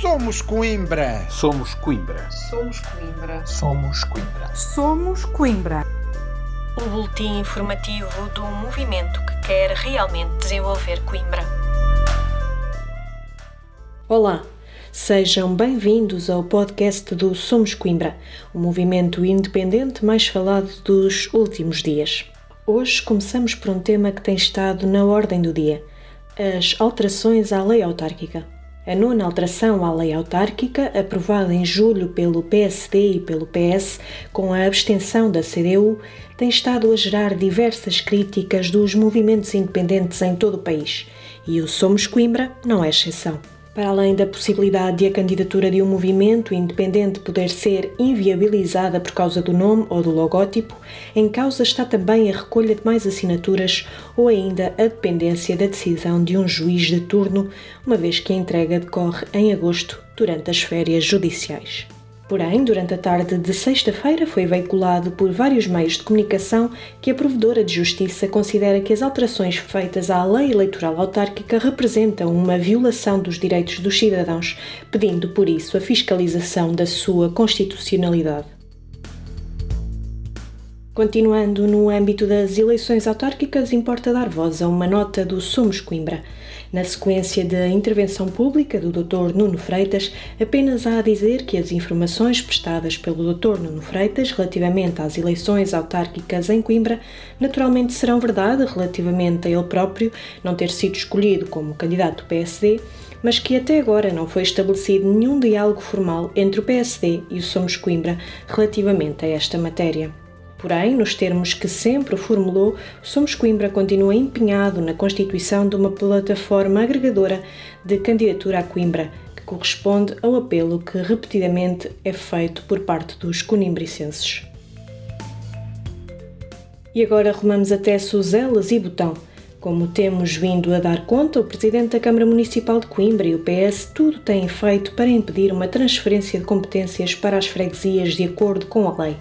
Somos Coimbra. Somos Coimbra. Somos Coimbra. Somos Coimbra. Somos Coimbra. O boletim informativo do movimento que quer realmente desenvolver Coimbra. Olá, sejam bem-vindos ao podcast do Somos Coimbra, o movimento independente mais falado dos últimos dias. Hoje começamos por um tema que tem estado na ordem do dia: as alterações à lei autárquica. A nona alteração à lei autárquica, aprovada em julho pelo PSD e pelo PS, com a abstenção da CDU, tem estado a gerar diversas críticas dos movimentos independentes em todo o país. E o Somos Coimbra não é exceção. Para além da possibilidade de a candidatura de um movimento independente poder ser inviabilizada por causa do nome ou do logótipo, em causa está também a recolha de mais assinaturas ou ainda a dependência da decisão de um juiz de turno, uma vez que a entrega decorre em agosto, durante as férias judiciais. Porém, durante a tarde de sexta-feira foi veiculado por vários meios de comunicação que a Provedora de Justiça considera que as alterações feitas à lei eleitoral autárquica representam uma violação dos direitos dos cidadãos, pedindo por isso a fiscalização da sua constitucionalidade. Continuando no âmbito das eleições autárquicas, importa dar voz a uma nota do Somos Coimbra. Na sequência da intervenção pública do Dr. Nuno Freitas, apenas há a dizer que as informações prestadas pelo Dr. Nuno Freitas relativamente às eleições autárquicas em Coimbra naturalmente serão verdade relativamente a ele próprio não ter sido escolhido como candidato do PSD, mas que até agora não foi estabelecido nenhum diálogo formal entre o PSD e o Somos Coimbra relativamente a esta matéria. Porém, nos termos que sempre formulou, Somos Coimbra continua empenhado na constituição de uma plataforma agregadora de candidatura a Coimbra, que corresponde ao apelo que repetidamente é feito por parte dos conimbricenses. E agora rumamos até Suzelas e Botão. Como temos vindo a dar conta, o Presidente da Câmara Municipal de Coimbra e o PS tudo têm feito para impedir uma transferência de competências para as freguesias de acordo com a lei.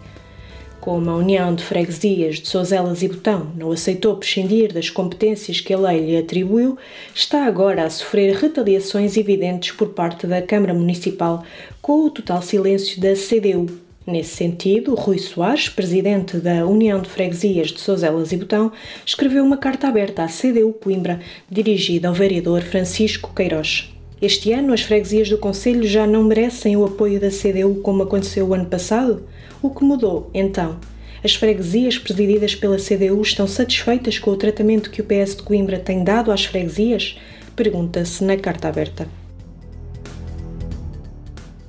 Como a União de Freguesias de Sozelas e Botão não aceitou prescindir das competências que a lei lhe atribuiu, está agora a sofrer retaliações evidentes por parte da Câmara Municipal, com o total silêncio da CDU. Nesse sentido, Rui Soares, presidente da União de Freguesias de Sozelas e Botão, escreveu uma carta aberta à CDU Coimbra, dirigida ao vereador Francisco Queiroz. Este ano, as freguesias do Conselho já não merecem o apoio da CDU como aconteceu o ano passado? O que mudou, então? As freguesias presididas pela CDU estão satisfeitas com o tratamento que o PS de Coimbra tem dado às freguesias? Pergunta-se na carta aberta.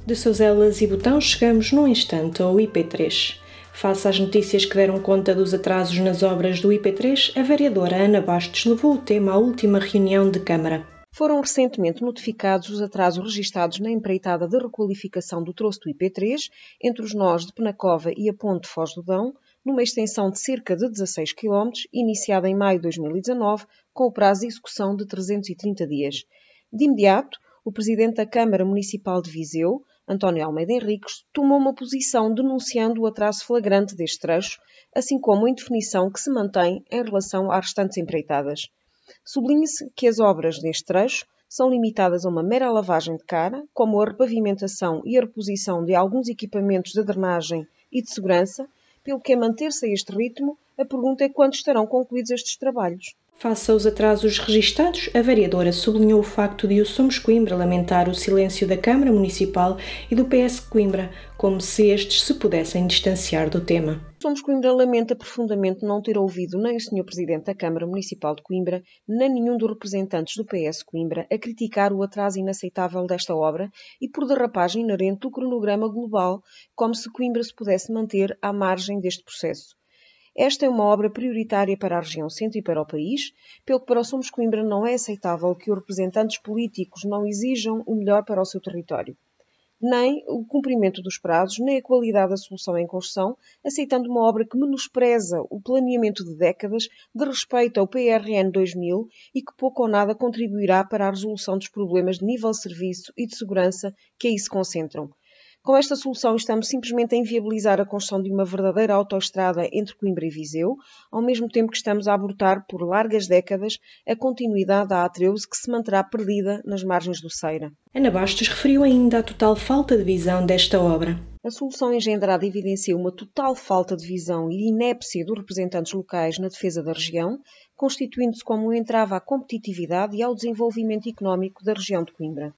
De Souzelas e Botão chegamos num instante ao IP3. Face às notícias que deram conta dos atrasos nas obras do IP3, a vereadora Ana Bastos levou o tema à última reunião de Câmara foram recentemente notificados os atrasos registados na empreitada de requalificação do troço do IP3 entre os nós de Penacova e a Ponte Foz do Dão, numa extensão de cerca de 16 km, iniciada em maio de 2019, com o prazo de execução de 330 dias. De imediato, o presidente da Câmara Municipal de Viseu, António Almeida Henriques, tomou uma posição denunciando o atraso flagrante deste trecho, assim como a indefinição que se mantém em relação às restantes empreitadas. Sublinhe-se que as obras deste trecho são limitadas a uma mera lavagem de cara, como a repavimentação e a reposição de alguns equipamentos de drenagem e de segurança, pelo que a manter-se a este ritmo, a pergunta é quando estarão concluídos estes trabalhos. Face aos atrasos registados, a vereadora sublinhou o facto de o Somos Coimbra lamentar o silêncio da Câmara Municipal e do PS Coimbra, como se estes se pudessem distanciar do tema. Somos Coimbra lamenta profundamente não ter ouvido nem o Sr. Presidente da Câmara Municipal de Coimbra, nem nenhum dos representantes do PS Coimbra a criticar o atraso inaceitável desta obra e por derrapagem inerente do cronograma global, como se Coimbra se pudesse manter à margem deste processo. Esta é uma obra prioritária para a região centro e para o país, pelo que para o Somos Coimbra não é aceitável que os representantes políticos não exijam o melhor para o seu território. Nem o cumprimento dos prazos, nem a qualidade da solução em construção, aceitando uma obra que menospreza o planeamento de décadas de respeito ao PRN 2000 e que pouco ou nada contribuirá para a resolução dos problemas de nível de serviço e de segurança que aí se concentram. Com esta solução, estamos simplesmente a inviabilizar a construção de uma verdadeira autoestrada entre Coimbra e Viseu, ao mesmo tempo que estamos a abortar por largas décadas a continuidade da A13 que se manterá perdida nas margens do Ceira. Ana Bastos referiu ainda a total falta de visão desta obra. A solução engendrada evidencia uma total falta de visão e inépcia dos representantes locais na defesa da região, constituindo-se como um entrave à competitividade e ao desenvolvimento económico da região de Coimbra.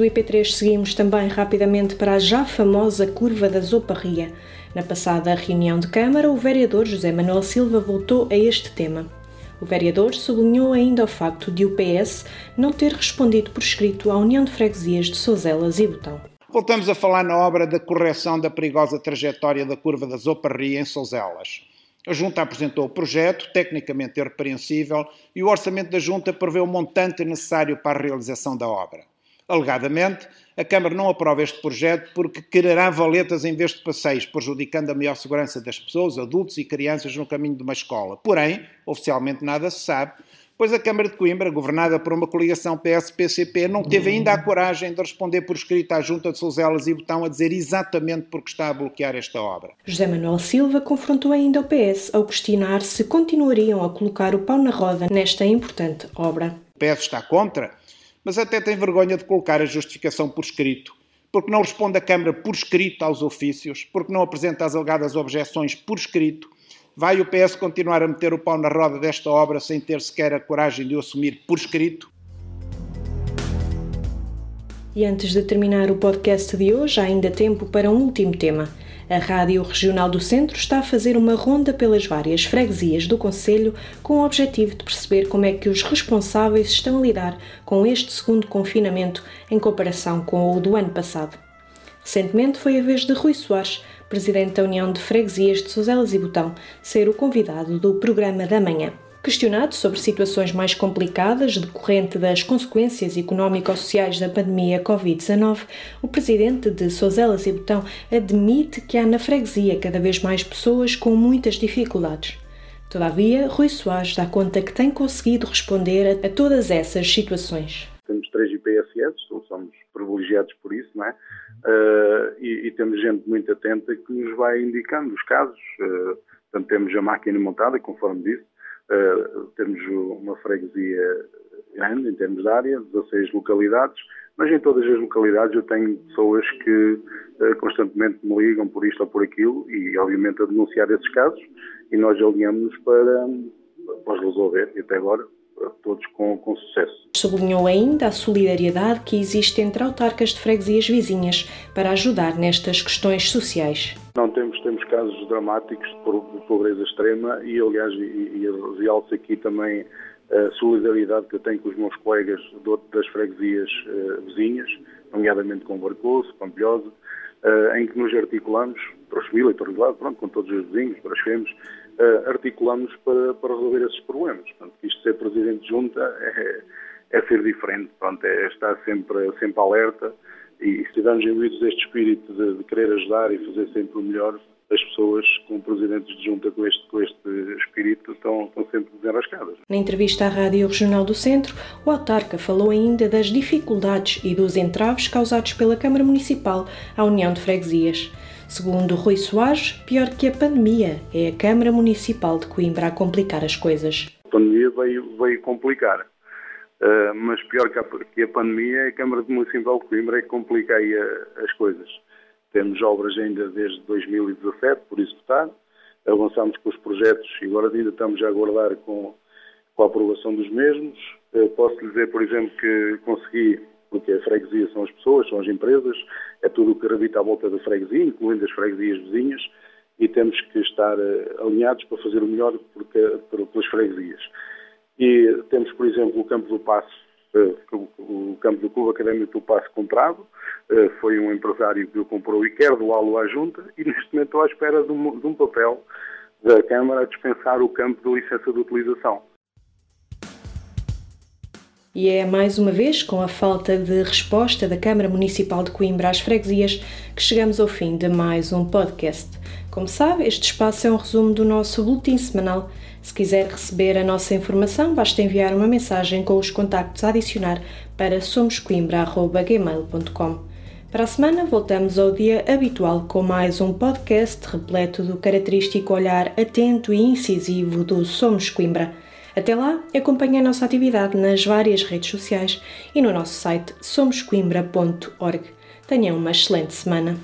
Do IP3 seguimos também rapidamente para a já famosa curva da Zoparria. Na passada reunião de Câmara, o vereador José Manuel Silva voltou a este tema. O vereador sublinhou ainda o facto de o PS não ter respondido por escrito à União de Freguesias de Sozelas e Botão. Voltamos a falar na obra da correção da perigosa trajetória da curva da Zoparria em Sozelas. A Junta apresentou o projeto, tecnicamente irrepreensível, e o orçamento da Junta prevê o montante necessário para a realização da obra. Alegadamente, a Câmara não aprova este projeto porque quererá valetas em vez de passeios, prejudicando a maior segurança das pessoas, adultos e crianças no caminho de uma escola. Porém, oficialmente nada se sabe, pois a Câmara de Coimbra, governada por uma coligação PS-PCP, não teve ainda a coragem de responder por escrito à Junta de Souzelas e Botão a dizer exatamente porque está a bloquear esta obra. José Manuel Silva confrontou ainda o PS ao questionar se continuariam a colocar o pau na roda nesta importante obra. O PS está contra? Mas até tem vergonha de colocar a justificação por escrito, porque não responde a Câmara por escrito aos ofícios, porque não apresenta as alegadas objeções por escrito. Vai o PS continuar a meter o pau na roda desta obra sem ter sequer a coragem de o assumir por escrito? E antes de terminar o podcast de hoje, há ainda tempo para um último tema. A Rádio Regional do Centro está a fazer uma ronda pelas várias freguesias do Conselho com o objetivo de perceber como é que os responsáveis estão a lidar com este segundo confinamento em comparação com o do ano passado. Recentemente foi a vez de Rui Soares, presidente da União de Freguesias de Sozelas e Botão, ser o convidado do programa da manhã. Questionado sobre situações mais complicadas decorrente das consequências económico-sociais da pandemia Covid-19, o presidente de Sozelas e Botão admite que há na freguesia cada vez mais pessoas com muitas dificuldades. Todavia, Rui Soares dá conta que tem conseguido responder a, todas essas situações. Temos três IPSS, então somos privilegiados por isso, não é? Uh, e, e, temos gente muito atenta que nos vai indicando os casos. Uh, portanto, temos a máquina montada, conforme disse, Uh, temos uma freguesia grande em termos de área, 16 localidades, mas em todas as localidades eu tenho pessoas que uh, constantemente me ligam por isto ou por aquilo e, obviamente, a denunciar esses casos e nós alinhamos para, para resolver. E até agora todos com, com sucesso. Sublinhou ainda a solidariedade que existe entre autarcas de freguesias vizinhas para ajudar nestas questões sociais. Não temos, temos casos dramáticos de pobreza extrema e, aliás, e, e realço aqui também a solidariedade que eu tenho com os meus colegas das freguesias uh, vizinhas, nomeadamente com Barcoso, Pampilhosa, uh, em que nos articulamos, para os Vila e para lado, pronto, com todos os vizinhos, para os uh, articulamos para, para resolver esses problemas. Portanto, isto ser presidente de junta é, é ser diferente, pronto, é estar sempre, sempre alerta e se estivermos imbuídos deste espírito de, de, querer ajudar e fazer sempre o melhor, as pessoas com presidentes de junta com este, com este espírito estão, estão sempre desenrascadas. Na entrevista à Rádio Regional do Centro, o autarca falou ainda das dificuldades e dos entraves causados pela Câmara Municipal à União de Freguesias. Segundo Rui Soares, pior que a pandemia é a Câmara Municipal de Coimbra a complicar as coisas. A pandemia veio, veio complicar, uh, mas pior que a, que a, pandemia é a Câmara Municipal de Coimbra é que complica aí a, as coisas. Temos obras ainda desde 2017 por executar, avançamos com os projetos e agora ainda estamos a aguardar com, com a aprovação dos mesmos. Uh, posso lhe dizer, por exemplo, que consegui porque a freguesia são as pessoas, são as empresas, é tudo o que gravita à volta da freguesia, incluindo as freguesias vizinhas, e temos que estar uh, alinhados para fazer o melhor porque, por, pelas freguesias. E temos, por exemplo, o campo do Passo, o, campo do Clube Académico do Passo comprado, uh, foi um empresário que o comprou e quer doá-lo à Junta, e neste momento estou à espera de um, de um papel da Câmara a dispensar o campo de licença de utilização. E é mais uma vez com a falta de resposta da Câmara Municipal de Coimbra às freguesias que chegamos ao fim de mais um podcast. Como sabe, este espaço é um resumo do nosso boletim semanal. Se quiser receber a nossa informação, basta enviar uma mensagem com os contactos a adicionar para somoscoimbra.gmail.com. Para a semana, voltamos ao dia habitual com mais um podcast repleto do característico olhar atento e incisivo do Somos Coimbra. Até lá, acompanhe a nossa atividade nas várias redes sociais e no nosso site somoscoimbra.org. Tenham uma excelente semana.